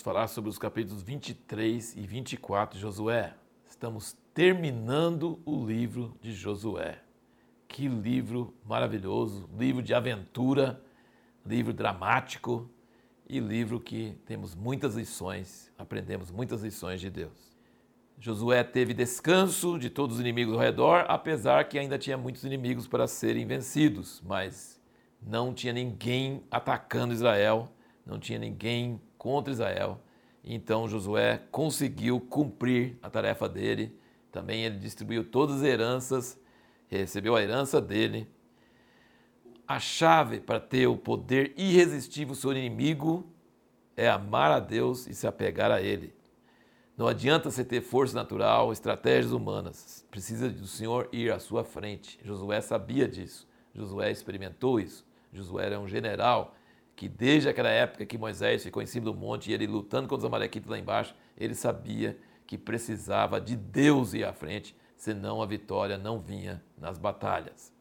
vamos falar sobre os capítulos 23 e 24 de Josué. Estamos terminando o livro de Josué. Que livro maravilhoso, livro de aventura, livro dramático e livro que temos muitas lições, aprendemos muitas lições de Deus. Josué teve descanso de todos os inimigos ao redor, apesar que ainda tinha muitos inimigos para serem vencidos, mas não tinha ninguém atacando Israel, não tinha ninguém contra Israel. Então Josué conseguiu cumprir a tarefa dele. Também ele distribuiu todas as heranças, recebeu a herança dele. A chave para ter o poder irresistível sobre o inimigo é amar a Deus e se apegar a Ele. Não adianta você ter força natural, estratégias humanas. Precisa do Senhor ir à sua frente. Josué sabia disso. Josué experimentou isso. Josué era um general que desde aquela época que Moisés ficou em cima do monte e ele lutando contra os amalequitas lá embaixo, ele sabia que precisava de Deus ir à frente, senão a vitória não vinha nas batalhas.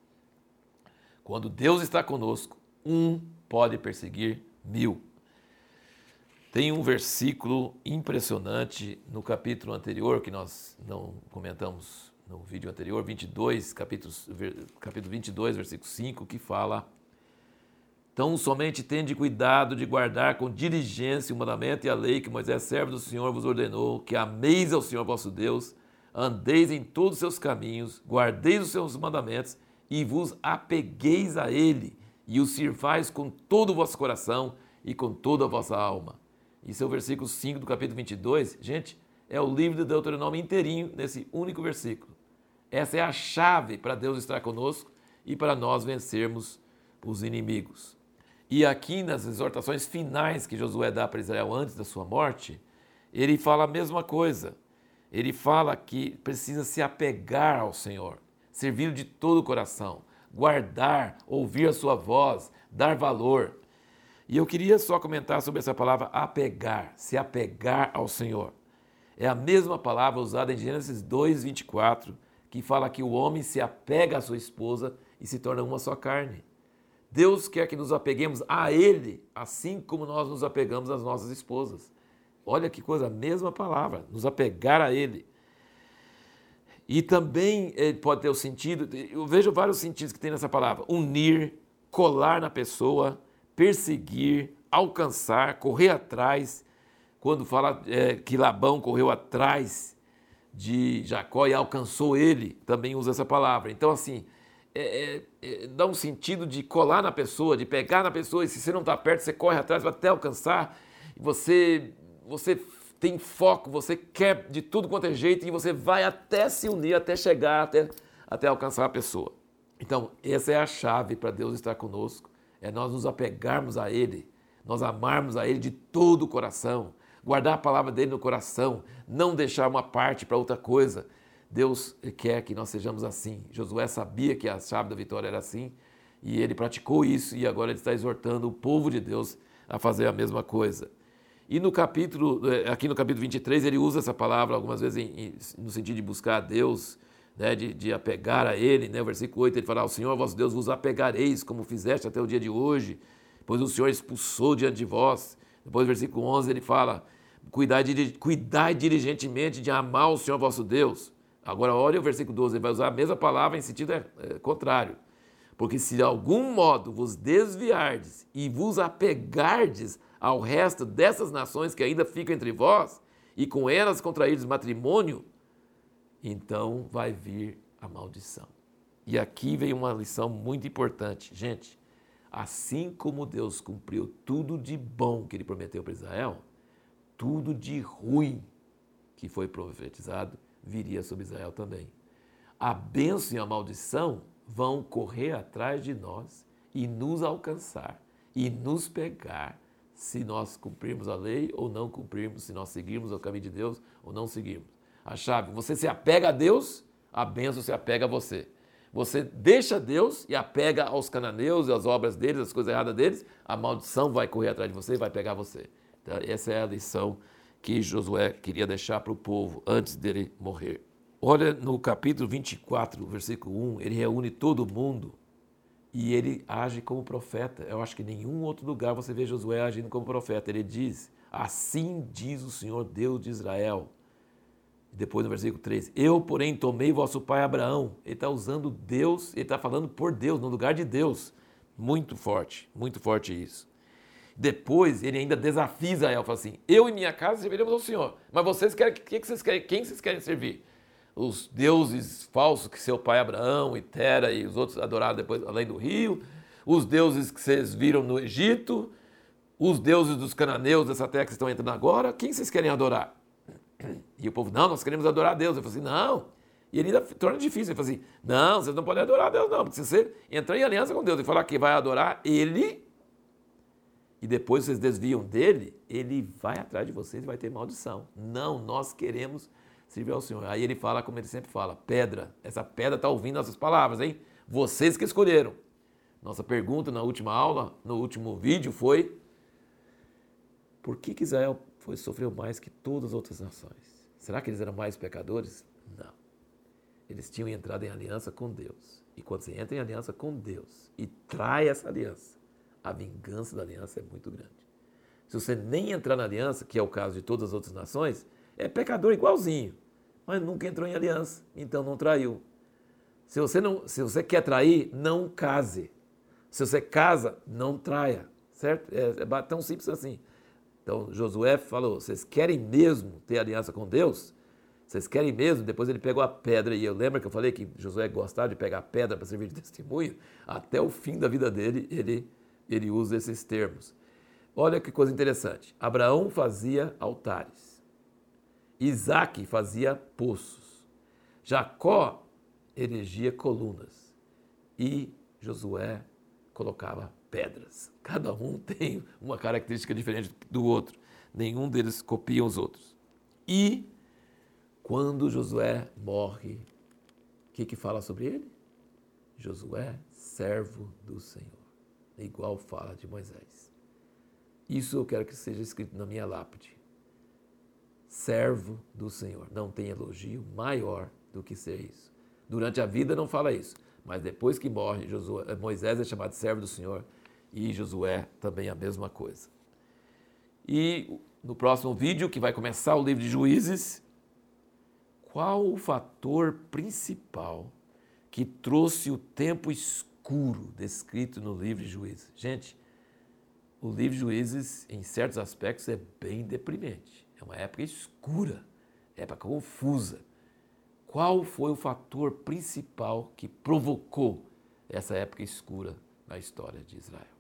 Quando Deus está conosco, um pode perseguir mil. Tem um versículo impressionante no capítulo anterior, que nós não comentamos no vídeo anterior, 22, capítulo, capítulo 22, versículo 5, que fala então, somente tende cuidado de guardar com diligência o mandamento e a lei que Moisés, servo do Senhor, vos ordenou, que ameis ao Senhor vosso Deus, andeis em todos os seus caminhos, guardeis os seus mandamentos e vos apegueis a ele, e o sirvais com todo o vosso coração e com toda a vossa alma. Isso é o versículo 5 do capítulo 22. Gente, é o livro de Deuteronômio inteirinho, nesse único versículo. Essa é a chave para Deus estar conosco e para nós vencermos os inimigos. E aqui nas exortações finais que Josué dá para Israel antes da sua morte, ele fala a mesma coisa. Ele fala que precisa se apegar ao Senhor, servir de todo o coração, guardar, ouvir a sua voz, dar valor. E eu queria só comentar sobre essa palavra apegar, se apegar ao Senhor. É a mesma palavra usada em Gênesis 2, 24, que fala que o homem se apega à sua esposa e se torna uma só carne. Deus quer que nos apeguemos a Ele, assim como nós nos apegamos às nossas esposas. Olha que coisa, a mesma palavra, nos apegar a Ele. E também ele pode ter o sentido, eu vejo vários sentidos que tem nessa palavra: unir, colar na pessoa, perseguir, alcançar, correr atrás. Quando fala é, que Labão correu atrás de Jacó e alcançou ele, também usa essa palavra. Então, assim, é, é, é, dá um sentido de colar na pessoa, de pegar na pessoa, e se você não está perto, você corre atrás para até alcançar, você, você tem foco, você quer de tudo quanto é jeito, e você vai até se unir, até chegar, até, até alcançar a pessoa. Então, essa é a chave para Deus estar conosco, é nós nos apegarmos a Ele, nós amarmos a Ele de todo o coração, guardar a palavra dele no coração, não deixar uma parte para outra coisa, Deus quer que nós sejamos assim. Josué sabia que a chave da vitória era assim e ele praticou isso e agora ele está exortando o povo de Deus a fazer a mesma coisa. E no capítulo, eh, aqui no capítulo 23, ele usa essa palavra algumas vezes em, no sentido de buscar a Deus, né, de, de, apegar a Ele. Né? O versículo 8 ele fala: O Senhor, vosso Deus, vos apegareis, como fizeste até o dia de hoje, pois o Senhor expulsou diante de vós. Depois, no versículo 11, ele fala: Cuidai, cuidai diligentemente de amar o Senhor vosso Deus Agora, olha o versículo 12, ele vai usar a mesma palavra em sentido é, é, contrário. Porque se de algum modo vos desviardes e vos apegardes ao resto dessas nações que ainda ficam entre vós, e com elas contrairdes matrimônio, então vai vir a maldição. E aqui vem uma lição muito importante. Gente, assim como Deus cumpriu tudo de bom que ele prometeu para Israel, tudo de ruim que foi profetizado viria sobre Israel também. A bênção e a maldição vão correr atrás de nós e nos alcançar e nos pegar se nós cumprirmos a lei ou não cumprirmos, se nós seguirmos o caminho de Deus ou não seguirmos. A chave, você se apega a Deus, a bênção se apega a você. Você deixa Deus e apega aos cananeus e às obras deles, as coisas erradas deles, a maldição vai correr atrás de você e vai pegar você. Então, essa é a lição que Josué queria deixar para o povo antes dele morrer. Olha no capítulo 24, versículo 1, ele reúne todo mundo e ele age como profeta. Eu acho que em nenhum outro lugar você vê Josué agindo como profeta. Ele diz: Assim diz o Senhor Deus de Israel. Depois no versículo 3, eu, porém, tomei vosso pai Abraão. Ele está usando Deus, ele está falando por Deus, no lugar de Deus. Muito forte, muito forte isso. Depois ele ainda desafia Israel, fala assim: Eu e minha casa serviremos ao Senhor. Mas vocês querem, que, que vocês querem, quem vocês querem servir? Os deuses falsos que seu pai Abraão e Tera e os outros adoraram depois além do rio, os deuses que vocês viram no Egito, os deuses dos cananeus dessa terra que estão entrando agora, quem vocês querem adorar? E o povo, não, nós queremos adorar a Deus. Eu falei assim, não. E ele ainda torna difícil. Ele falou assim, não, vocês não podem adorar a Deus, não. Porque se você entrar em aliança com Deus e falar que vai adorar Ele, e depois vocês desviam dele, ele vai atrás de vocês e vai ter maldição. Não, nós queremos servir ao Senhor. Aí ele fala, como ele sempre fala, pedra. Essa pedra está ouvindo nossas palavras, hein? Vocês que escolheram. Nossa pergunta na última aula, no último vídeo, foi: por que, que Israel foi, sofreu mais que todas as outras nações? Será que eles eram mais pecadores? Não. Eles tinham entrado em aliança com Deus. E quando você entra em aliança com Deus e trai essa aliança, a vingança da aliança é muito grande. Se você nem entrar na aliança, que é o caso de todas as outras nações, é pecador igualzinho, mas nunca entrou em aliança, então não traiu. Se você, não, se você quer trair, não case. Se você casa, não traia, certo? É, é tão simples assim. Então Josué falou: vocês querem mesmo ter aliança com Deus? Vocês querem mesmo? Depois ele pegou a pedra, e eu lembro que eu falei que Josué gostava de pegar pedra para servir de testemunho. Até o fim da vida dele, ele, ele usa esses termos. Olha que coisa interessante. Abraão fazia altares. Isaac fazia poços. Jacó erigia colunas. E Josué colocava pedras. Cada um tem uma característica diferente do outro. Nenhum deles copia os outros. E quando Josué morre, o que, que fala sobre ele? Josué, servo do Senhor. Igual fala de Moisés. Isso eu quero que seja escrito na minha lápide. Servo do Senhor. Não tem elogio maior do que ser isso. Durante a vida não fala isso, mas depois que morre, Josué, Moisés é chamado servo do Senhor e Josué também a mesma coisa. E no próximo vídeo, que vai começar o livro de Juízes, qual o fator principal que trouxe o tempo escuro descrito no livro de Juízes? Gente, o livro de Juízes, em certos aspectos, é bem deprimente. É uma época escura, época confusa. Qual foi o fator principal que provocou essa época escura na história de Israel?